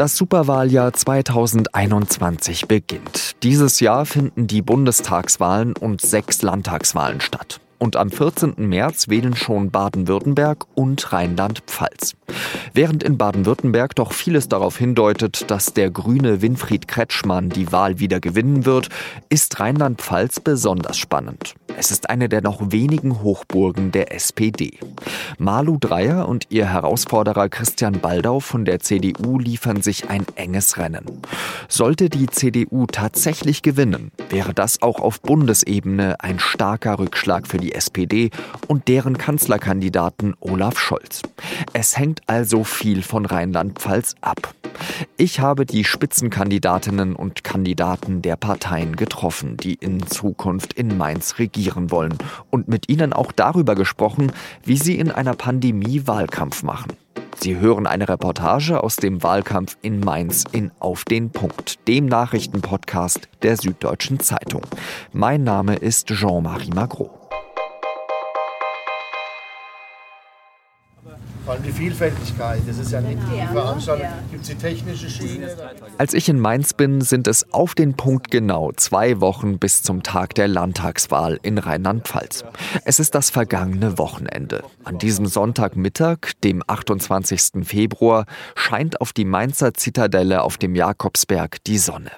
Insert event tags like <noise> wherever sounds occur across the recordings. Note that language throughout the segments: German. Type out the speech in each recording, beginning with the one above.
Das Superwahljahr 2021 beginnt. Dieses Jahr finden die Bundestagswahlen und sechs Landtagswahlen statt. Und am 14. März wählen schon Baden-Württemberg und Rheinland-Pfalz. Während in Baden-Württemberg doch vieles darauf hindeutet, dass der grüne Winfried Kretschmann die Wahl wieder gewinnen wird, ist Rheinland-Pfalz besonders spannend. Es ist eine der noch wenigen Hochburgen der SPD. Malu Dreyer und ihr Herausforderer Christian Baldau von der CDU liefern sich ein enges Rennen. Sollte die CDU tatsächlich gewinnen, wäre das auch auf Bundesebene ein starker Rückschlag für die SPD und deren Kanzlerkandidaten Olaf Scholz. Es hängt also viel von Rheinland-Pfalz ab. Ich habe die Spitzenkandidatinnen und Kandidaten der Parteien getroffen, die in Zukunft in Mainz regieren wollen und mit ihnen auch darüber gesprochen, wie sie in einer Pandemie Wahlkampf machen. Sie hören eine Reportage aus dem Wahlkampf in Mainz in Auf den Punkt, dem Nachrichtenpodcast der Süddeutschen Zeitung. Mein Name ist Jean-Marie Magro. Vor allem die Vielfältigkeit. Das ist ja nicht die Veranstaltung, gibt es die technische Schiene. Als ich in Mainz bin, sind es auf den Punkt genau zwei Wochen bis zum Tag der Landtagswahl in Rheinland-Pfalz. Es ist das vergangene Wochenende. An diesem Sonntagmittag, dem 28. Februar, scheint auf die Mainzer Zitadelle auf dem Jakobsberg die Sonne.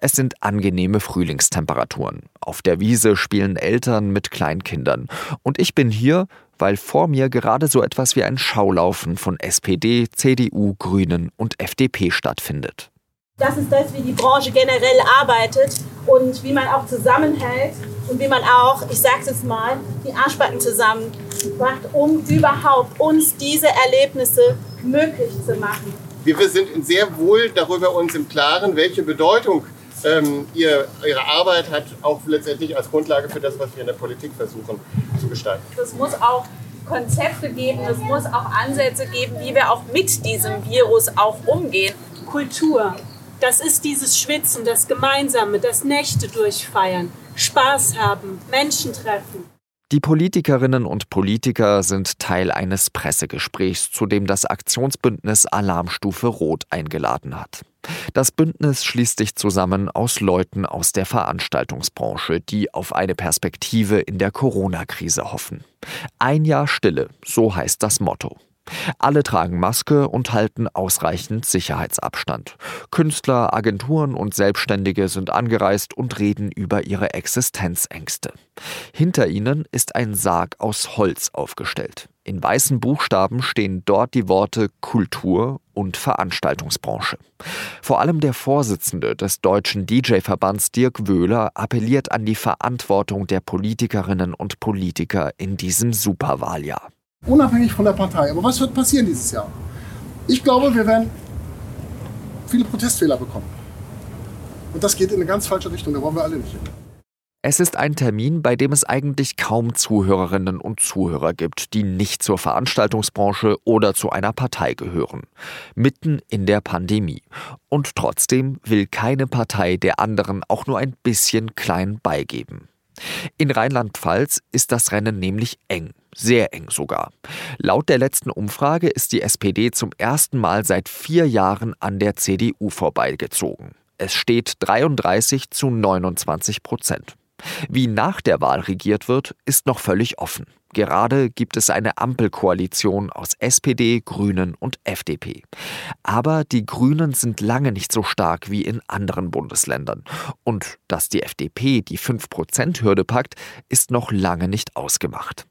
Es sind angenehme Frühlingstemperaturen. Auf der Wiese spielen Eltern mit Kleinkindern. Und ich bin hier, weil vor mir gerade so etwas wie ein Schaulaufen von SPD, CDU, Grünen und FDP stattfindet. Das ist das, wie die Branche generell arbeitet und wie man auch zusammenhält und wie man auch, ich sage es jetzt mal, die Arschbacken zusammenmacht, um überhaupt uns diese Erlebnisse möglich zu machen. Wir sind sehr wohl darüber uns im Klaren, welche Bedeutung ähm, ihr, ihre Arbeit hat, auch letztendlich als Grundlage für das, was wir in der Politik versuchen zu gestalten. Es muss auch Konzepte geben, es muss auch Ansätze geben, wie wir auch mit diesem Virus auch umgehen. Kultur, das ist dieses Schwitzen, das Gemeinsame, das Nächte durchfeiern, Spaß haben, Menschen treffen. Die Politikerinnen und Politiker sind Teil eines Pressegesprächs, zu dem das Aktionsbündnis Alarmstufe Rot eingeladen hat. Das Bündnis schließt sich zusammen aus Leuten aus der Veranstaltungsbranche, die auf eine Perspektive in der Corona-Krise hoffen. Ein Jahr Stille, so heißt das Motto. Alle tragen Maske und halten ausreichend Sicherheitsabstand. Künstler, Agenturen und Selbstständige sind angereist und reden über ihre Existenzängste. Hinter ihnen ist ein Sarg aus Holz aufgestellt. In weißen Buchstaben stehen dort die Worte Kultur und Veranstaltungsbranche. Vor allem der Vorsitzende des deutschen DJ-Verbands Dirk Wöhler appelliert an die Verantwortung der Politikerinnen und Politiker in diesem Superwahljahr. Unabhängig von der Partei. Aber was wird passieren dieses Jahr? Ich glaube, wir werden viele Protestfehler bekommen. Und das geht in eine ganz falsche Richtung. Da wollen wir alle nicht hin. Es ist ein Termin, bei dem es eigentlich kaum Zuhörerinnen und Zuhörer gibt, die nicht zur Veranstaltungsbranche oder zu einer Partei gehören. Mitten in der Pandemie. Und trotzdem will keine Partei der anderen auch nur ein bisschen klein beigeben. In Rheinland-Pfalz ist das Rennen nämlich eng. Sehr eng sogar. Laut der letzten Umfrage ist die SPD zum ersten Mal seit vier Jahren an der CDU vorbeigezogen. Es steht 33 zu 29 Prozent. Wie nach der Wahl regiert wird, ist noch völlig offen. Gerade gibt es eine Ampelkoalition aus SPD, Grünen und FDP. Aber die Grünen sind lange nicht so stark wie in anderen Bundesländern. Und dass die FDP die 5%-Hürde packt, ist noch lange nicht ausgemacht.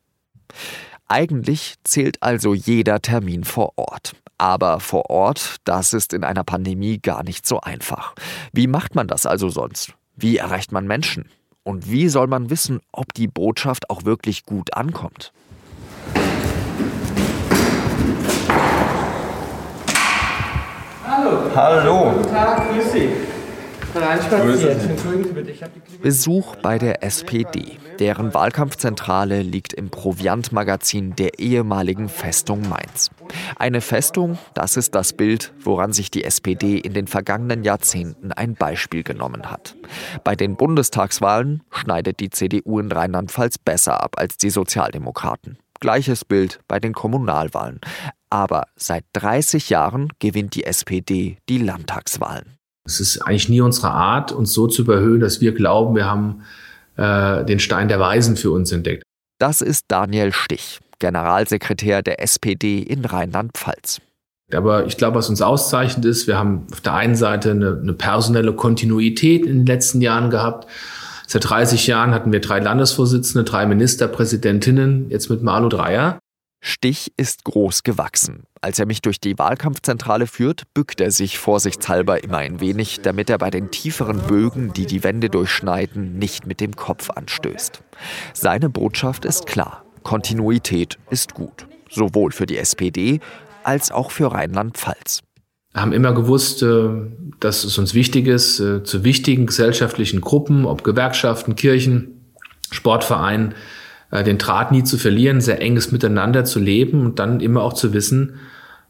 Eigentlich zählt also jeder Termin vor Ort. Aber vor Ort, das ist in einer Pandemie gar nicht so einfach. Wie macht man das also sonst? Wie erreicht man Menschen? Und wie soll man wissen, ob die Botschaft auch wirklich gut ankommt? Hallo. Hallo. Guten Tag, Sie. Besuch bei der SPD. Deren Wahlkampfzentrale liegt im Proviantmagazin der ehemaligen Festung Mainz. Eine Festung, das ist das Bild, woran sich die SPD in den vergangenen Jahrzehnten ein Beispiel genommen hat. Bei den Bundestagswahlen schneidet die CDU in Rheinland-Pfalz besser ab als die Sozialdemokraten. Gleiches Bild bei den Kommunalwahlen. Aber seit 30 Jahren gewinnt die SPD die Landtagswahlen. Es ist eigentlich nie unsere Art, uns so zu überhöhen, dass wir glauben, wir haben äh, den Stein der Weisen für uns entdeckt. Das ist Daniel Stich, Generalsekretär der SPD in Rheinland-Pfalz. Aber ich glaube, was uns auszeichnet ist, wir haben auf der einen Seite eine, eine, personelle Kontinuität in den letzten Jahren gehabt. Seit 30 Jahren hatten wir drei Landesvorsitzende, drei Ministerpräsidentinnen, jetzt mit Malu Dreyer. Stich ist groß gewachsen. Als er mich durch die Wahlkampfzentrale führt, bückt er sich vorsichtshalber immer ein wenig, damit er bei den tieferen Bögen, die die Wände durchschneiden, nicht mit dem Kopf anstößt. Seine Botschaft ist klar. Kontinuität ist gut. Sowohl für die SPD als auch für Rheinland-Pfalz. Wir haben immer gewusst, äh, dass es uns wichtig ist, äh, zu wichtigen gesellschaftlichen Gruppen, ob Gewerkschaften, Kirchen, Sportvereinen, den Draht nie zu verlieren, sehr enges Miteinander zu leben und dann immer auch zu wissen,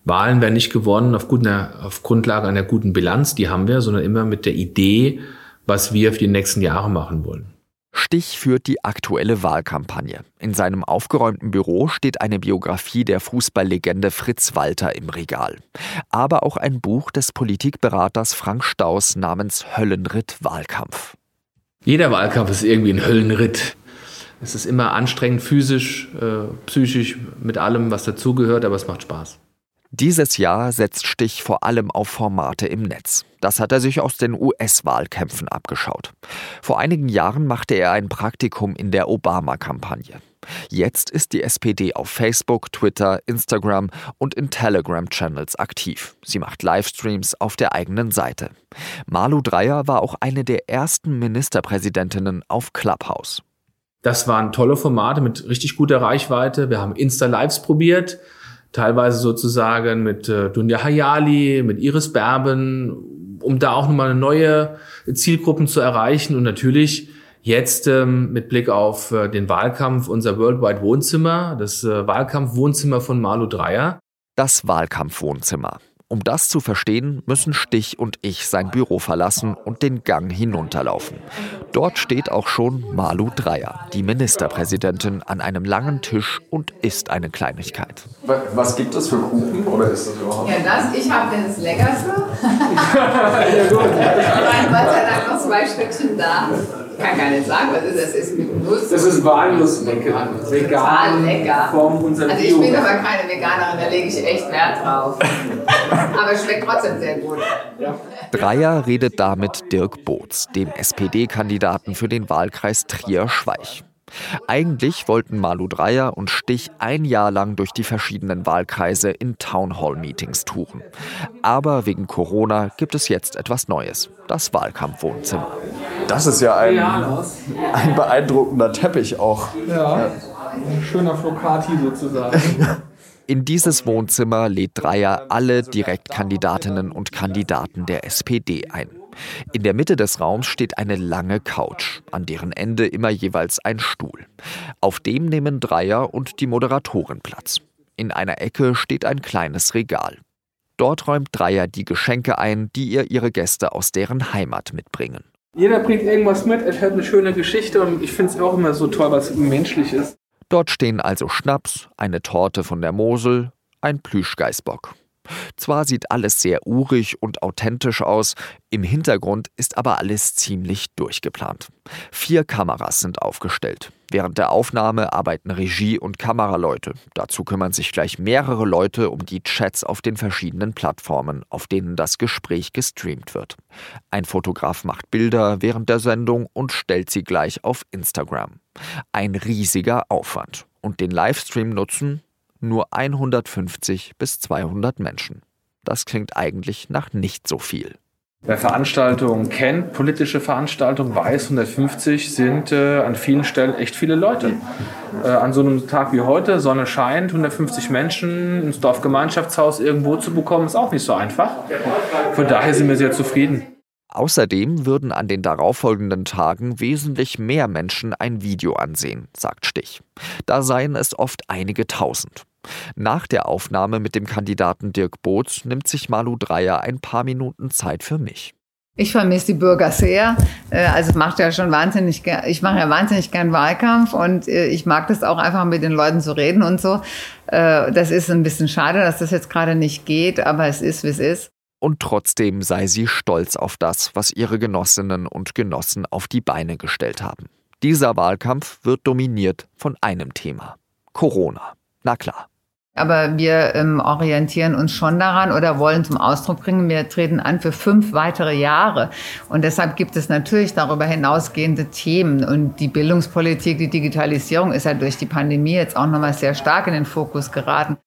Wahlen werden nicht gewonnen auf, guter, auf Grundlage einer guten Bilanz, die haben wir, sondern immer mit der Idee, was wir für die nächsten Jahre machen wollen. Stich führt die aktuelle Wahlkampagne. In seinem aufgeräumten Büro steht eine Biografie der Fußballlegende Fritz Walter im Regal. Aber auch ein Buch des Politikberaters Frank Staus namens Höllenritt Wahlkampf. Jeder Wahlkampf ist irgendwie ein Höllenritt. Es ist immer anstrengend, physisch, äh, psychisch, mit allem, was dazugehört, aber es macht Spaß. Dieses Jahr setzt Stich vor allem auf Formate im Netz. Das hat er sich aus den US-Wahlkämpfen abgeschaut. Vor einigen Jahren machte er ein Praktikum in der Obama-Kampagne. Jetzt ist die SPD auf Facebook, Twitter, Instagram und in Telegram-Channels aktiv. Sie macht Livestreams auf der eigenen Seite. Malu Dreyer war auch eine der ersten Ministerpräsidentinnen auf Clubhouse. Das waren tolle Formate mit richtig guter Reichweite. Wir haben Insta-Lives probiert, teilweise sozusagen mit äh, Dunja Hayali, mit Iris Berben, um da auch nochmal neue Zielgruppen zu erreichen und natürlich jetzt ähm, mit Blick auf äh, den Wahlkampf unser Worldwide Wohnzimmer, das äh, Wahlkampfwohnzimmer von Malu Dreyer. Das Wahlkampfwohnzimmer. Um das zu verstehen, müssen Stich und ich sein Büro verlassen und den Gang hinunterlaufen. Dort steht auch schon Malu Dreyer, die Ministerpräsidentin, an einem langen Tisch und isst eine Kleinigkeit. Was gibt es für Kuchen oder ist das überhaupt? Ja, das, ich habe das Leckerste. <laughs> <laughs> ja, gut. Gott sei Dank noch zwei Stückchen da. Ich kann gar nicht sagen, was ist das? ist mit Nuss. Das ist Walnusslecker. Vegan. lecker. Vom unser also ich bin aber keine Veganerin, da lege ich echt Wert drauf. <laughs> aber es schmeckt trotzdem sehr gut. Dreier redet damit Dirk Boots, dem SPD-Kandidaten für den Wahlkreis Trier-Schweich. Eigentlich wollten Malu Dreyer und Stich ein Jahr lang durch die verschiedenen Wahlkreise in Townhall-Meetings touren. Aber wegen Corona gibt es jetzt etwas Neues, das Wahlkampfwohnzimmer. Das ist ja ein, ein beeindruckender Teppich auch. Ja, ein schöner Flocati sozusagen. <laughs> In dieses Wohnzimmer lädt Dreier alle Direktkandidatinnen und Kandidaten der SPD ein. In der Mitte des Raums steht eine lange Couch, an deren Ende immer jeweils ein Stuhl. Auf dem nehmen Dreier und die Moderatorin Platz. In einer Ecke steht ein kleines Regal. Dort räumt Dreier die Geschenke ein, die ihr ihre Gäste aus deren Heimat mitbringen. Jeder bringt irgendwas mit, erzählt eine schöne Geschichte und ich finde es auch immer so toll, was menschlich ist. Dort stehen also Schnaps, eine Torte von der Mosel, ein Plüschgeißbock. Zwar sieht alles sehr urig und authentisch aus, im Hintergrund ist aber alles ziemlich durchgeplant. Vier Kameras sind aufgestellt. Während der Aufnahme arbeiten Regie und Kameraleute. Dazu kümmern sich gleich mehrere Leute um die Chats auf den verschiedenen Plattformen, auf denen das Gespräch gestreamt wird. Ein Fotograf macht Bilder während der Sendung und stellt sie gleich auf Instagram. Ein riesiger Aufwand. Und den Livestream nutzen nur 150 bis 200 Menschen. Das klingt eigentlich nach nicht so viel. Wer Veranstaltungen kennt, politische Veranstaltungen, weiß, 150 sind äh, an vielen Stellen echt viele Leute. Äh, an so einem Tag wie heute, Sonne scheint, 150 Menschen ins Dorfgemeinschaftshaus irgendwo zu bekommen, ist auch nicht so einfach. Von daher sind wir sehr zufrieden. Außerdem würden an den darauffolgenden Tagen wesentlich mehr Menschen ein Video ansehen, sagt Stich. Da seien es oft einige tausend. Nach der Aufnahme mit dem Kandidaten Dirk Boots nimmt sich Malu Dreyer ein paar Minuten Zeit für mich. Ich vermisse die Bürger sehr. Äh, also macht ja schon wahnsinnig, ich mache ja wahnsinnig gern Wahlkampf und äh, ich mag das auch einfach mit den Leuten zu reden und so. Äh, das ist ein bisschen schade, dass das jetzt gerade nicht geht, aber es ist, wie es ist. Und trotzdem sei sie stolz auf das, was ihre Genossinnen und Genossen auf die Beine gestellt haben. Dieser Wahlkampf wird dominiert von einem Thema. Corona. Na klar. Aber wir ähm, orientieren uns schon daran oder wollen zum Ausdruck bringen, wir treten an für fünf weitere Jahre. Und deshalb gibt es natürlich darüber hinausgehende Themen. Und die Bildungspolitik, die Digitalisierung ist ja durch die Pandemie jetzt auch nochmal sehr stark in den Fokus geraten.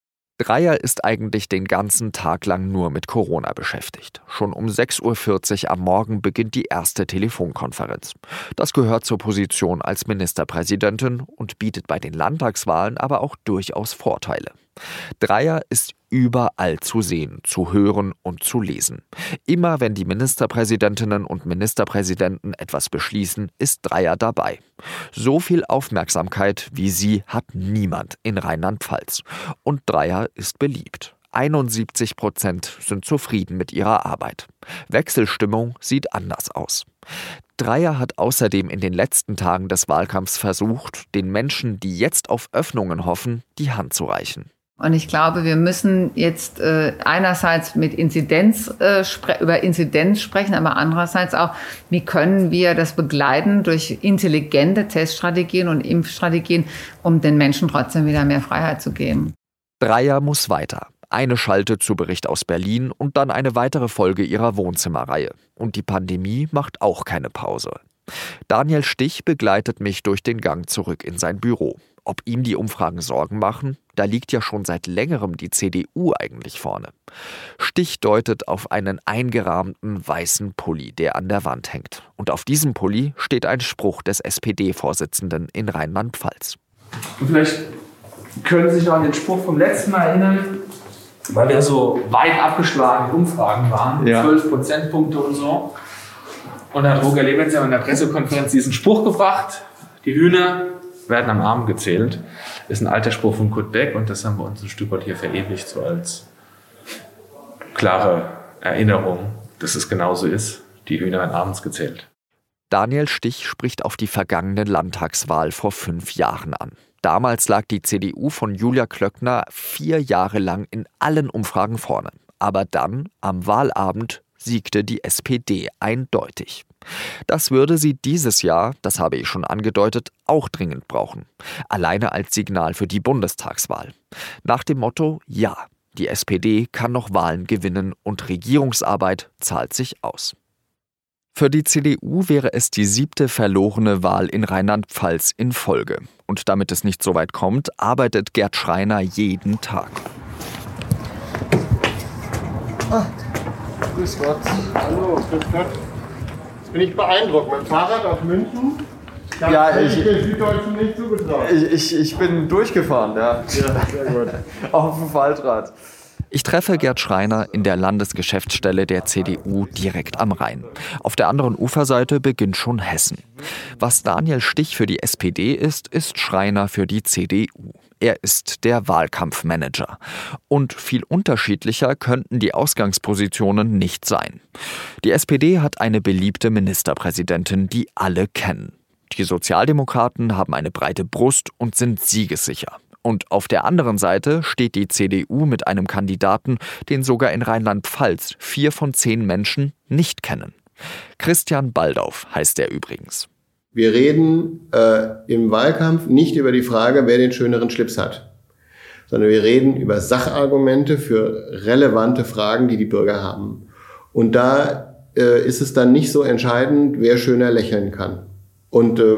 Dreier ist eigentlich den ganzen Tag lang nur mit Corona beschäftigt. Schon um 6.40 Uhr am Morgen beginnt die erste Telefonkonferenz. Das gehört zur Position als Ministerpräsidentin und bietet bei den Landtagswahlen aber auch durchaus Vorteile. Dreier ist überall zu sehen, zu hören und zu lesen. Immer wenn die Ministerpräsidentinnen und Ministerpräsidenten etwas beschließen, ist Dreier dabei. So viel Aufmerksamkeit wie sie hat niemand in Rheinland-Pfalz. Und Dreier ist beliebt. 71 Prozent sind zufrieden mit ihrer Arbeit. Wechselstimmung sieht anders aus. Dreier hat außerdem in den letzten Tagen des Wahlkampfs versucht, den Menschen, die jetzt auf Öffnungen hoffen, die Hand zu reichen. Und ich glaube, wir müssen jetzt äh, einerseits mit Inzidenz äh, über Inzidenz sprechen, aber andererseits auch, wie können wir das begleiten durch intelligente Teststrategien und Impfstrategien, um den Menschen trotzdem wieder mehr Freiheit zu geben. Dreier muss weiter. Eine Schalte zu Bericht aus Berlin und dann eine weitere Folge ihrer Wohnzimmerreihe. Und die Pandemie macht auch keine Pause. Daniel Stich begleitet mich durch den Gang zurück in sein Büro. Ob ihm die Umfragen Sorgen machen? Da liegt ja schon seit längerem die CDU eigentlich vorne. Stich deutet auf einen eingerahmten weißen Pulli, der an der Wand hängt. Und auf diesem Pulli steht ein Spruch des SPD-Vorsitzenden in Rheinland-Pfalz. Vielleicht können Sie sich noch an den Spruch vom letzten Mal erinnern, weil wir so weit abgeschlagen in Umfragen waren, ja. 12 Prozentpunkte und so. Und dann hat Roger Lebens ja in der Pressekonferenz diesen Spruch gebracht, die Hühner werden am Arm gezählt. Ist ein alter Spruch von Kurt Beck und das haben wir uns ein Stück weit hier verewigt, so als klare Erinnerung, dass es genauso ist. Die Hühner werden abends gezählt. Daniel Stich spricht auf die vergangene Landtagswahl vor fünf Jahren an. Damals lag die CDU von Julia Klöckner vier Jahre lang in allen Umfragen vorne. Aber dann, am Wahlabend, siegte die SPD eindeutig. Das würde sie dieses Jahr, das habe ich schon angedeutet, auch dringend brauchen. Alleine als Signal für die Bundestagswahl. Nach dem Motto Ja, die SPD kann noch Wahlen gewinnen und Regierungsarbeit zahlt sich aus. Für die CDU wäre es die siebte verlorene Wahl in Rheinland-Pfalz in Folge. Und damit es nicht so weit kommt, arbeitet Gerd Schreiner jeden Tag. Ah, grüß Gott. Hallo, grüß Gott bin ich beeindruckt. Mit dem Fahrrad aus München. Ja, ich, ich, ich, ich, bin durchgefahren, ja. ja sehr gut. <laughs> Auf dem Faltrad. Ich treffe Gerd Schreiner in der Landesgeschäftsstelle der CDU direkt am Rhein. Auf der anderen Uferseite beginnt schon Hessen. Was Daniel Stich für die SPD ist, ist Schreiner für die CDU. Er ist der Wahlkampfmanager. Und viel unterschiedlicher könnten die Ausgangspositionen nicht sein. Die SPD hat eine beliebte Ministerpräsidentin, die alle kennen. Die Sozialdemokraten haben eine breite Brust und sind siegessicher. Und auf der anderen Seite steht die CDU mit einem Kandidaten, den sogar in Rheinland-Pfalz vier von zehn Menschen nicht kennen. Christian Baldauf heißt er übrigens. Wir reden äh, im Wahlkampf nicht über die Frage, wer den schöneren Schlips hat, sondern wir reden über Sachargumente für relevante Fragen, die die Bürger haben. Und da äh, ist es dann nicht so entscheidend, wer schöner lächeln kann. Und äh,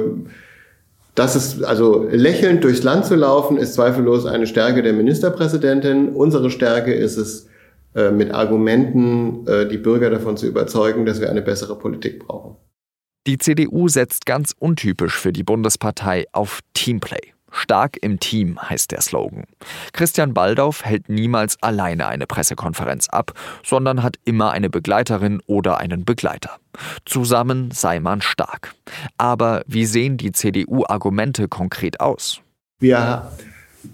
das ist, also lächelnd durchs Land zu laufen, ist zweifellos eine Stärke der Ministerpräsidentin. Unsere Stärke ist es, äh, mit Argumenten äh, die Bürger davon zu überzeugen, dass wir eine bessere Politik brauchen. Die CDU setzt ganz untypisch für die Bundespartei auf Teamplay. Stark im Team heißt der Slogan. Christian Baldauf hält niemals alleine eine Pressekonferenz ab, sondern hat immer eine Begleiterin oder einen Begleiter. Zusammen sei man stark. Aber wie sehen die CDU-Argumente konkret aus? Wir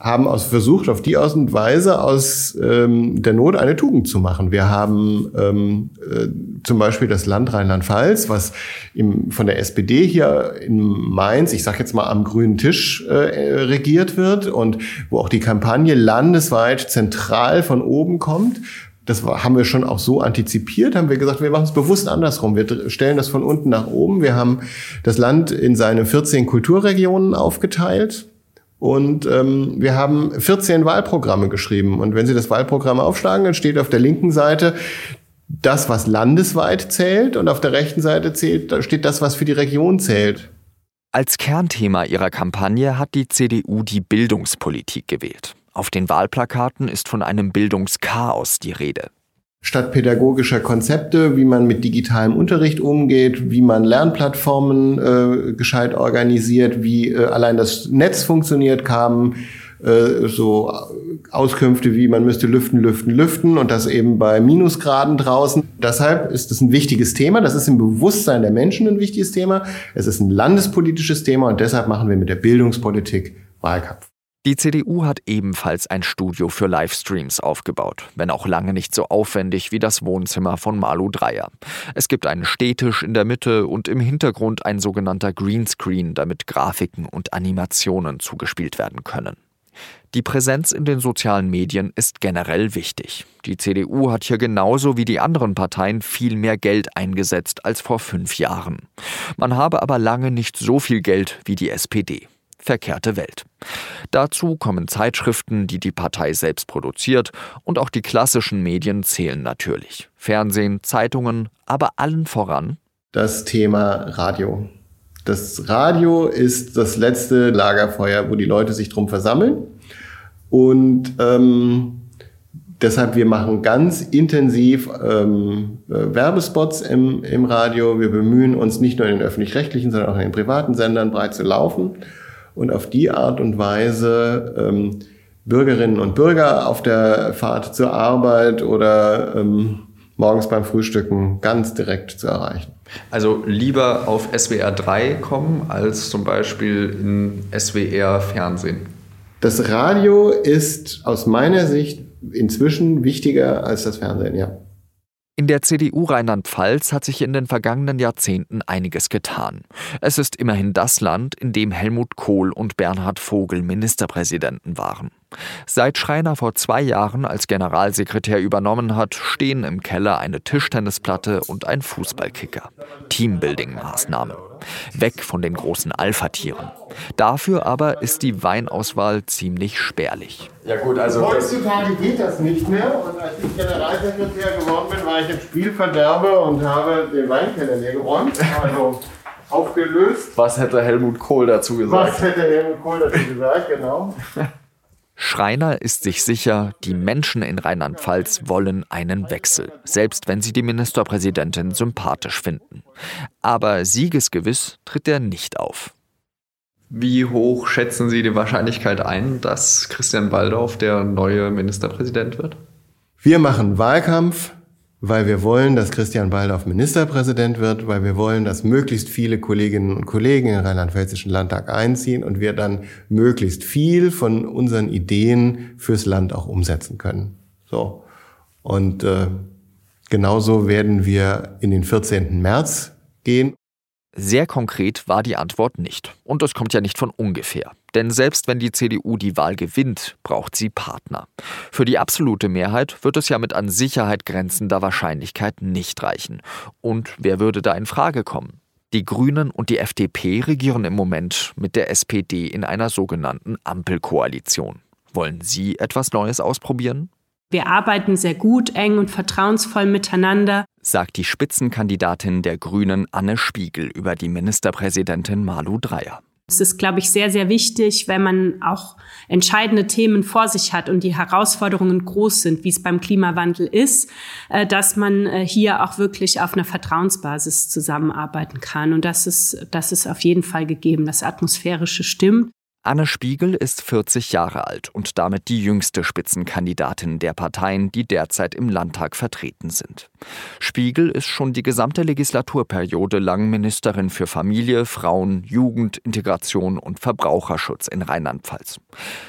haben aus, versucht, auf die Art und Weise aus ähm, der Not eine Tugend zu machen. Wir haben ähm, äh, zum Beispiel das Land Rheinland-Pfalz, was im, von der SPD hier in Mainz, ich sage jetzt mal am grünen Tisch äh, regiert wird und wo auch die Kampagne landesweit zentral von oben kommt. Das haben wir schon auch so antizipiert, haben wir gesagt, wir machen es bewusst andersrum. Wir stellen das von unten nach oben. Wir haben das Land in seine 14 Kulturregionen aufgeteilt und ähm, wir haben 14 Wahlprogramme geschrieben. Und wenn Sie das Wahlprogramm aufschlagen, dann steht auf der linken Seite das, was landesweit zählt, und auf der rechten Seite zählt, da steht das, was für die Region zählt. Als Kernthema ihrer Kampagne hat die CDU die Bildungspolitik gewählt. Auf den Wahlplakaten ist von einem Bildungschaos die Rede statt pädagogischer Konzepte, wie man mit digitalem Unterricht umgeht, wie man Lernplattformen äh, gescheit organisiert, wie äh, allein das Netz funktioniert, kamen äh, so Auskünfte wie man müsste lüften, lüften, lüften und das eben bei Minusgraden draußen. Deshalb ist es ein wichtiges Thema. Das ist im Bewusstsein der Menschen ein wichtiges Thema. Es ist ein landespolitisches Thema und deshalb machen wir mit der Bildungspolitik Wahlkampf. Die CDU hat ebenfalls ein Studio für Livestreams aufgebaut, wenn auch lange nicht so aufwendig wie das Wohnzimmer von Malu Dreyer. Es gibt einen Stehtisch in der Mitte und im Hintergrund ein sogenannter Greenscreen, damit Grafiken und Animationen zugespielt werden können. Die Präsenz in den sozialen Medien ist generell wichtig. Die CDU hat hier genauso wie die anderen Parteien viel mehr Geld eingesetzt als vor fünf Jahren. Man habe aber lange nicht so viel Geld wie die SPD verkehrte Welt. Dazu kommen Zeitschriften, die die Partei selbst produziert, und auch die klassischen Medien zählen natürlich. Fernsehen, Zeitungen, aber allen voran das Thema Radio. Das Radio ist das letzte Lagerfeuer, wo die Leute sich drum versammeln. Und ähm, deshalb, wir machen ganz intensiv ähm, äh, Werbespots im, im Radio. Wir bemühen uns nicht nur in den öffentlich-rechtlichen, sondern auch in den privaten Sendern breit zu laufen und auf die Art und Weise ähm, Bürgerinnen und Bürger auf der Fahrt zur Arbeit oder ähm, morgens beim Frühstücken ganz direkt zu erreichen. Also lieber auf SWR 3 kommen als zum Beispiel in SWR Fernsehen. Das Radio ist aus meiner Sicht inzwischen wichtiger als das Fernsehen, ja. In der CDU Rheinland-Pfalz hat sich in den vergangenen Jahrzehnten einiges getan. Es ist immerhin das Land, in dem Helmut Kohl und Bernhard Vogel Ministerpräsidenten waren. Seit Schreiner vor zwei Jahren als Generalsekretär übernommen hat, stehen im Keller eine Tischtennisplatte und ein Fußballkicker. Teambuilding-Maßnahme. Weg von den großen Alpha-Tieren. Dafür aber ist die Weinauswahl ziemlich spärlich. Ja gut, also heutzutage geht das nicht mehr. Und als ich Generalsekretär geworden bin, war ich im Spielverderber und habe den Weinkeller leer geräumt. Also aufgelöst. Was hätte Helmut Kohl dazu gesagt? Was hätte Helmut Kohl dazu gesagt, genau. <laughs> Schreiner ist sich sicher, die Menschen in Rheinland-Pfalz wollen einen Wechsel, selbst wenn sie die Ministerpräsidentin sympathisch finden. Aber siegesgewiss tritt er nicht auf. Wie hoch schätzen Sie die Wahrscheinlichkeit ein, dass Christian Waldorf der neue Ministerpräsident wird? Wir machen Wahlkampf weil wir wollen, dass Christian Waldorf Ministerpräsident wird, weil wir wollen, dass möglichst viele Kolleginnen und Kollegen in den Rheinland-Pfälzischen Landtag einziehen und wir dann möglichst viel von unseren Ideen fürs Land auch umsetzen können. So. Und äh, genauso werden wir in den 14. März gehen. Sehr konkret war die Antwort nicht. Und das kommt ja nicht von ungefähr. Denn selbst wenn die CDU die Wahl gewinnt, braucht sie Partner. Für die absolute Mehrheit wird es ja mit an Sicherheit grenzender Wahrscheinlichkeit nicht reichen. Und wer würde da in Frage kommen? Die Grünen und die FDP regieren im Moment mit der SPD in einer sogenannten Ampelkoalition. Wollen Sie etwas Neues ausprobieren? Wir arbeiten sehr gut, eng und vertrauensvoll miteinander, sagt die Spitzenkandidatin der Grünen Anne Spiegel über die Ministerpräsidentin Malu Dreyer. Es ist, glaube ich, sehr, sehr wichtig, wenn man auch entscheidende Themen vor sich hat und die Herausforderungen groß sind, wie es beim Klimawandel ist, äh, dass man äh, hier auch wirklich auf einer Vertrauensbasis zusammenarbeiten kann. Und das ist, das ist auf jeden Fall gegeben. Das Atmosphärische stimmt. Anne Spiegel ist 40 Jahre alt und damit die jüngste Spitzenkandidatin der Parteien, die derzeit im Landtag vertreten sind. Spiegel ist schon die gesamte Legislaturperiode lang Ministerin für Familie, Frauen, Jugend, Integration und Verbraucherschutz in Rheinland-Pfalz.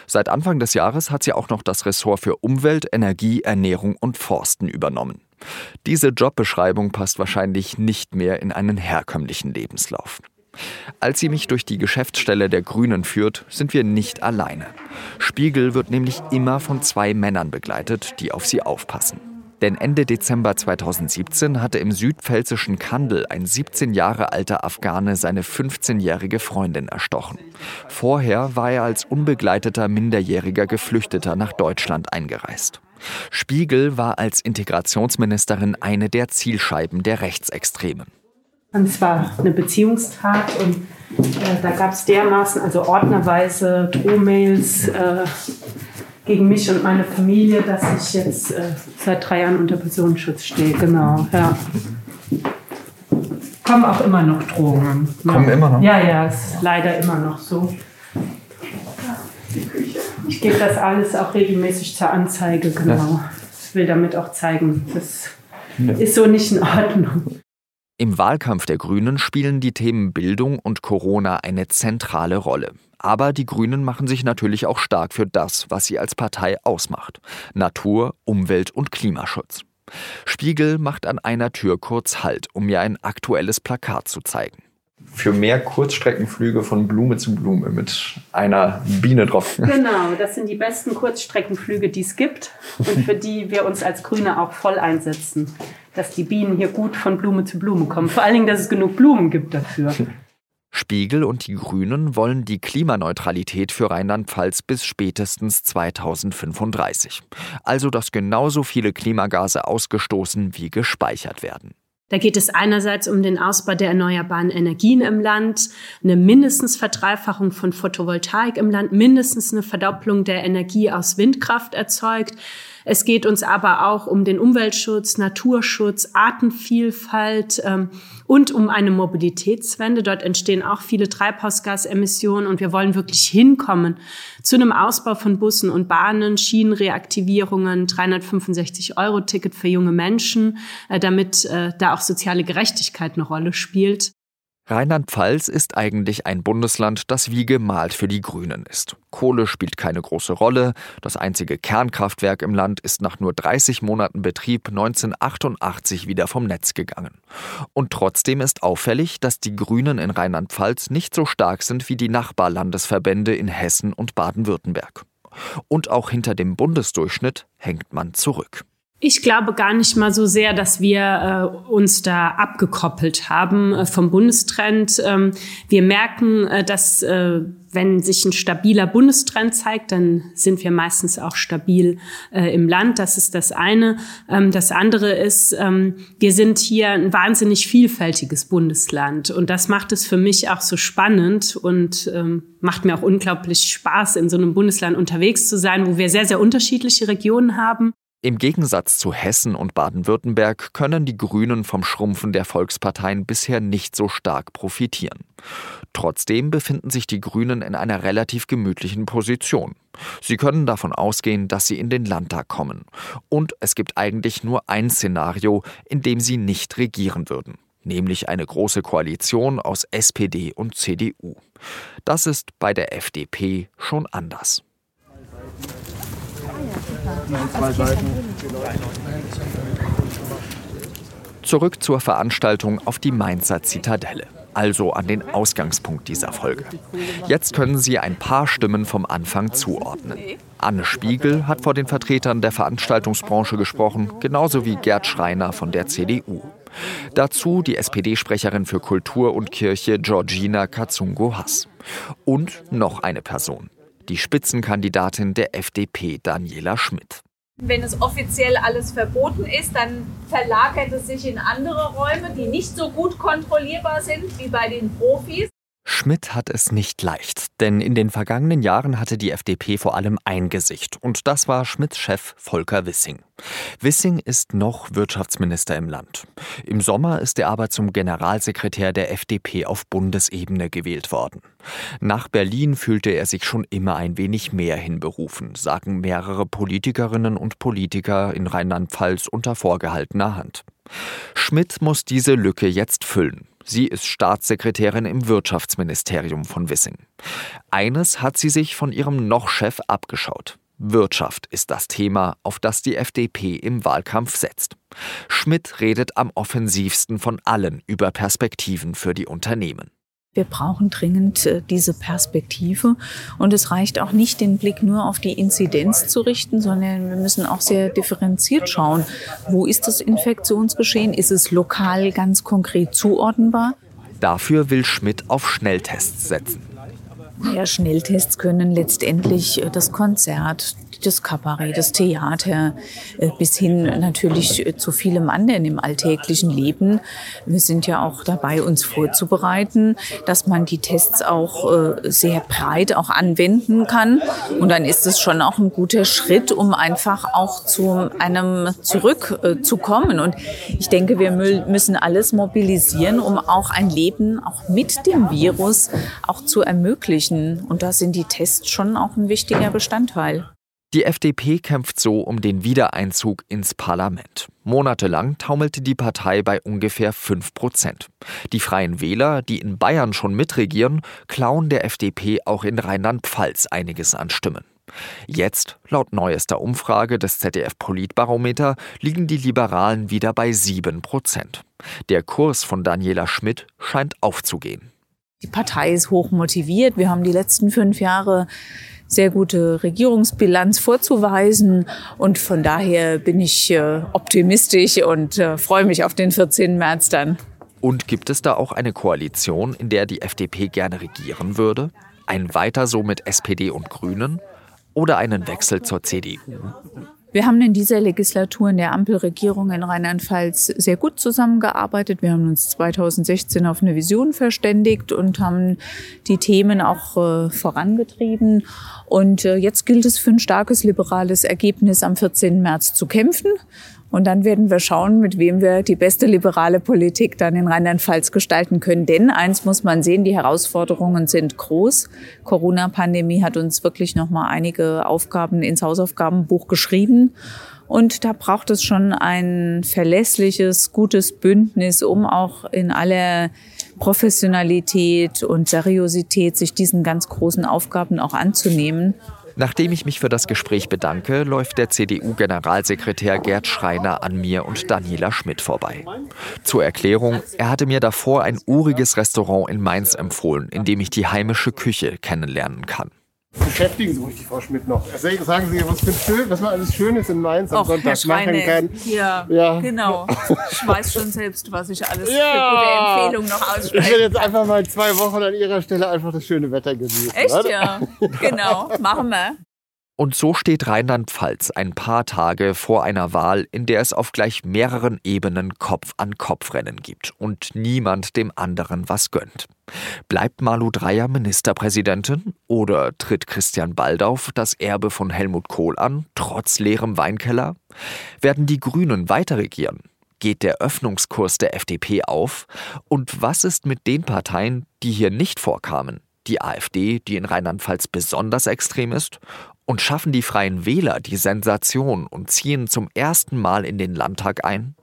Seit Anfang des Jahres hat sie auch noch das Ressort für Umwelt, Energie, Ernährung und Forsten übernommen. Diese Jobbeschreibung passt wahrscheinlich nicht mehr in einen herkömmlichen Lebenslauf. Als sie mich durch die Geschäftsstelle der Grünen führt, sind wir nicht alleine. Spiegel wird nämlich immer von zwei Männern begleitet, die auf sie aufpassen. Denn Ende Dezember 2017 hatte im südpfälzischen Kandel ein 17 Jahre alter Afghane seine 15-jährige Freundin erstochen. Vorher war er als unbegleiteter minderjähriger Geflüchteter nach Deutschland eingereist. Spiegel war als Integrationsministerin eine der Zielscheiben der Rechtsextremen. Und es war eine Beziehungstat und äh, da gab es dermaßen, also ordnerweise Drohmails äh, gegen mich und meine Familie, dass ich jetzt äh, seit drei Jahren unter Personenschutz stehe. Genau, ja. Kommen auch immer noch Drohungen. Kommen ja. immer noch? Ja, ja, ist leider immer noch so. Ich gebe das alles auch regelmäßig zur Anzeige, genau. Ich will damit auch zeigen, das ja. ist so nicht in Ordnung. Im Wahlkampf der Grünen spielen die Themen Bildung und Corona eine zentrale Rolle. Aber die Grünen machen sich natürlich auch stark für das, was sie als Partei ausmacht. Natur, Umwelt und Klimaschutz. Spiegel macht an einer Tür kurz Halt, um mir ein aktuelles Plakat zu zeigen für mehr Kurzstreckenflüge von Blume zu Blume mit einer Biene drauf. Genau, das sind die besten Kurzstreckenflüge, die es gibt und für die wir uns als Grüne auch voll einsetzen, dass die Bienen hier gut von Blume zu Blume kommen. Vor allen Dingen, dass es genug Blumen gibt dafür. <laughs> Spiegel und die Grünen wollen die Klimaneutralität für Rheinland-Pfalz bis spätestens 2035. Also, dass genauso viele Klimagase ausgestoßen wie gespeichert werden. Da geht es einerseits um den Ausbau der erneuerbaren Energien im Land, eine mindestens Verdreifachung von Photovoltaik im Land, mindestens eine Verdopplung der Energie aus Windkraft erzeugt. Es geht uns aber auch um den Umweltschutz, Naturschutz, Artenvielfalt ähm, und um eine Mobilitätswende. Dort entstehen auch viele Treibhausgasemissionen und wir wollen wirklich hinkommen zu einem Ausbau von Bussen und Bahnen, Schienenreaktivierungen, 365 Euro Ticket für junge Menschen, äh, damit äh, da auch soziale Gerechtigkeit eine Rolle spielt. Rheinland-Pfalz ist eigentlich ein Bundesland, das wie gemalt für die Grünen ist. Kohle spielt keine große Rolle. Das einzige Kernkraftwerk im Land ist nach nur 30 Monaten Betrieb 1988 wieder vom Netz gegangen. Und trotzdem ist auffällig, dass die Grünen in Rheinland-Pfalz nicht so stark sind wie die Nachbarlandesverbände in Hessen und Baden-Württemberg. Und auch hinter dem Bundesdurchschnitt hängt man zurück. Ich glaube gar nicht mal so sehr, dass wir äh, uns da abgekoppelt haben äh, vom Bundestrend. Ähm, wir merken, äh, dass äh, wenn sich ein stabiler Bundestrend zeigt, dann sind wir meistens auch stabil äh, im Land. Das ist das eine. Ähm, das andere ist, ähm, wir sind hier ein wahnsinnig vielfältiges Bundesland. Und das macht es für mich auch so spannend und ähm, macht mir auch unglaublich Spaß, in so einem Bundesland unterwegs zu sein, wo wir sehr, sehr unterschiedliche Regionen haben. Im Gegensatz zu Hessen und Baden-Württemberg können die Grünen vom Schrumpfen der Volksparteien bisher nicht so stark profitieren. Trotzdem befinden sich die Grünen in einer relativ gemütlichen Position. Sie können davon ausgehen, dass sie in den Landtag kommen. Und es gibt eigentlich nur ein Szenario, in dem sie nicht regieren würden nämlich eine große Koalition aus SPD und CDU. Das ist bei der FDP schon anders. Zurück zur Veranstaltung auf die Mainzer Zitadelle, also an den Ausgangspunkt dieser Folge. Jetzt können Sie ein paar Stimmen vom Anfang zuordnen. Anne Spiegel hat vor den Vertretern der Veranstaltungsbranche gesprochen, genauso wie Gerd Schreiner von der CDU. Dazu die SPD-Sprecherin für Kultur und Kirche Georgina Katsungo-Hass. Und noch eine Person, die Spitzenkandidatin der FDP Daniela Schmidt. Wenn es offiziell alles verboten ist, dann verlagert es sich in andere Räume, die nicht so gut kontrollierbar sind wie bei den Profis. Schmidt hat es nicht leicht, denn in den vergangenen Jahren hatte die FDP vor allem ein Gesicht, und das war Schmidts Chef Volker Wissing. Wissing ist noch Wirtschaftsminister im Land. Im Sommer ist er aber zum Generalsekretär der FDP auf Bundesebene gewählt worden. Nach Berlin fühlte er sich schon immer ein wenig mehr hinberufen, sagen mehrere Politikerinnen und Politiker in Rheinland-Pfalz unter vorgehaltener Hand. Schmidt muss diese Lücke jetzt füllen. Sie ist Staatssekretärin im Wirtschaftsministerium von Wissing. Eines hat sie sich von ihrem Noch-Chef abgeschaut. Wirtschaft ist das Thema, auf das die FDP im Wahlkampf setzt. Schmidt redet am offensivsten von allen über Perspektiven für die Unternehmen. Wir brauchen dringend äh, diese Perspektive. Und es reicht auch nicht, den Blick nur auf die Inzidenz zu richten, sondern wir müssen auch sehr differenziert schauen. Wo ist das Infektionsgeschehen? Ist es lokal ganz konkret zuordnenbar? Dafür will Schmidt auf Schnelltests setzen. Ja, Schnelltests können letztendlich äh, das Konzert, das Kabarett, das Theater, äh, bis hin natürlich äh, zu vielem anderen im alltäglichen Leben. Wir sind ja auch dabei, uns vorzubereiten, dass man die Tests auch sehr breit auch anwenden kann. Und dann ist es schon auch ein guter Schritt, um einfach auch zu einem zurückzukommen. Und ich denke, wir müssen alles mobilisieren, um auch ein Leben auch mit dem Virus auch zu ermöglichen. Und da sind die Tests schon auch ein wichtiger Bestandteil. Die FDP kämpft so um den Wiedereinzug ins Parlament. Monatelang taumelte die Partei bei ungefähr 5 Prozent. Die Freien Wähler, die in Bayern schon mitregieren, klauen der FDP auch in Rheinland-Pfalz einiges an Stimmen. Jetzt, laut neuester Umfrage des ZDF Politbarometer, liegen die Liberalen wieder bei 7 Prozent. Der Kurs von Daniela Schmidt scheint aufzugehen. Die Partei ist hoch motiviert. Wir haben die letzten fünf Jahre sehr gute Regierungsbilanz vorzuweisen. Und von daher bin ich äh, optimistisch und äh, freue mich auf den 14. März dann. Und gibt es da auch eine Koalition, in der die FDP gerne regieren würde? Ein Weiter so mit SPD und Grünen? Oder einen Wechsel zur CDU? Wir haben in dieser Legislatur in der Ampelregierung in Rheinland-Pfalz sehr gut zusammengearbeitet. Wir haben uns 2016 auf eine Vision verständigt und haben die Themen auch äh, vorangetrieben. Und äh, jetzt gilt es für ein starkes liberales Ergebnis am 14. März zu kämpfen. Und dann werden wir schauen, mit wem wir die beste liberale Politik dann in Rheinland-Pfalz gestalten können. Denn eins muss man sehen, die Herausforderungen sind groß. Corona-Pandemie hat uns wirklich noch mal einige Aufgaben ins Hausaufgabenbuch geschrieben. Und da braucht es schon ein verlässliches, gutes Bündnis, um auch in aller Professionalität und Seriosität sich diesen ganz großen Aufgaben auch anzunehmen. Nachdem ich mich für das Gespräch bedanke, läuft der CDU-Generalsekretär Gerd Schreiner an mir und Daniela Schmidt vorbei. Zur Erklärung, er hatte mir davor ein uriges Restaurant in Mainz empfohlen, in dem ich die heimische Küche kennenlernen kann beschäftigen Sie ruhig die Frau Schmidt noch. Sagen Sie, was, für schön, was man alles Schönes in Mainz am Och, Sonntag machen kann. Ja, ja, genau. Ich weiß schon selbst, was ich alles ja. für gute Empfehlungen noch ausspreche. Ich werde jetzt einfach mal zwei Wochen an Ihrer Stelle einfach das schöne Wetter genießen. Echt, oder? ja? Genau, machen wir. Und so steht Rheinland-Pfalz ein paar Tage vor einer Wahl, in der es auf gleich mehreren Ebenen Kopf-an-Kopf-Rennen gibt und niemand dem anderen was gönnt. Bleibt Malu Dreyer Ministerpräsidentin oder tritt Christian Baldauf das Erbe von Helmut Kohl an, trotz leerem Weinkeller? Werden die Grünen weiter regieren? Geht der Öffnungskurs der FDP auf? Und was ist mit den Parteien, die hier nicht vorkamen? Die AfD, die in Rheinland-Pfalz besonders extrem ist, und schaffen die Freien Wähler die Sensation und ziehen zum ersten Mal in den Landtag ein?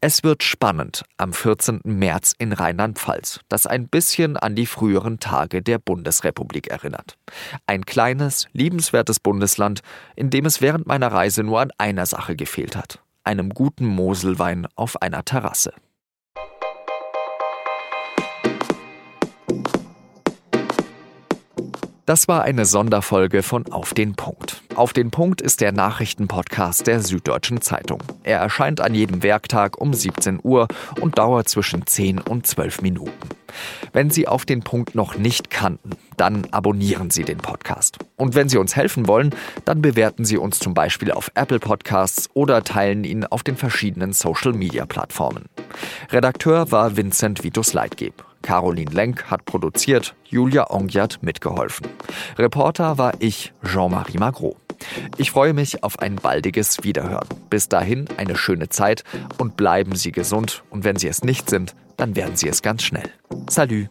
Es wird spannend am 14. März in Rheinland-Pfalz, das ein bisschen an die früheren Tage der Bundesrepublik erinnert. Ein kleines, liebenswertes Bundesland, in dem es während meiner Reise nur an einer Sache gefehlt hat, einem guten Moselwein auf einer Terrasse. Das war eine Sonderfolge von Auf den Punkt. Auf den Punkt ist der Nachrichtenpodcast der Süddeutschen Zeitung. Er erscheint an jedem Werktag um 17 Uhr und dauert zwischen 10 und 12 Minuten. Wenn Sie Auf den Punkt noch nicht kannten, dann abonnieren Sie den Podcast. Und wenn Sie uns helfen wollen, dann bewerten Sie uns zum Beispiel auf Apple Podcasts oder teilen ihn auf den verschiedenen Social-Media-Plattformen. Redakteur war Vincent Vitus Leitgeb. Caroline Lenk hat produziert, Julia Ongiat mitgeholfen. Reporter war ich, Jean-Marie Magro. Ich freue mich auf ein baldiges Wiederhören. Bis dahin eine schöne Zeit und bleiben Sie gesund. Und wenn Sie es nicht sind, dann werden Sie es ganz schnell. Salü!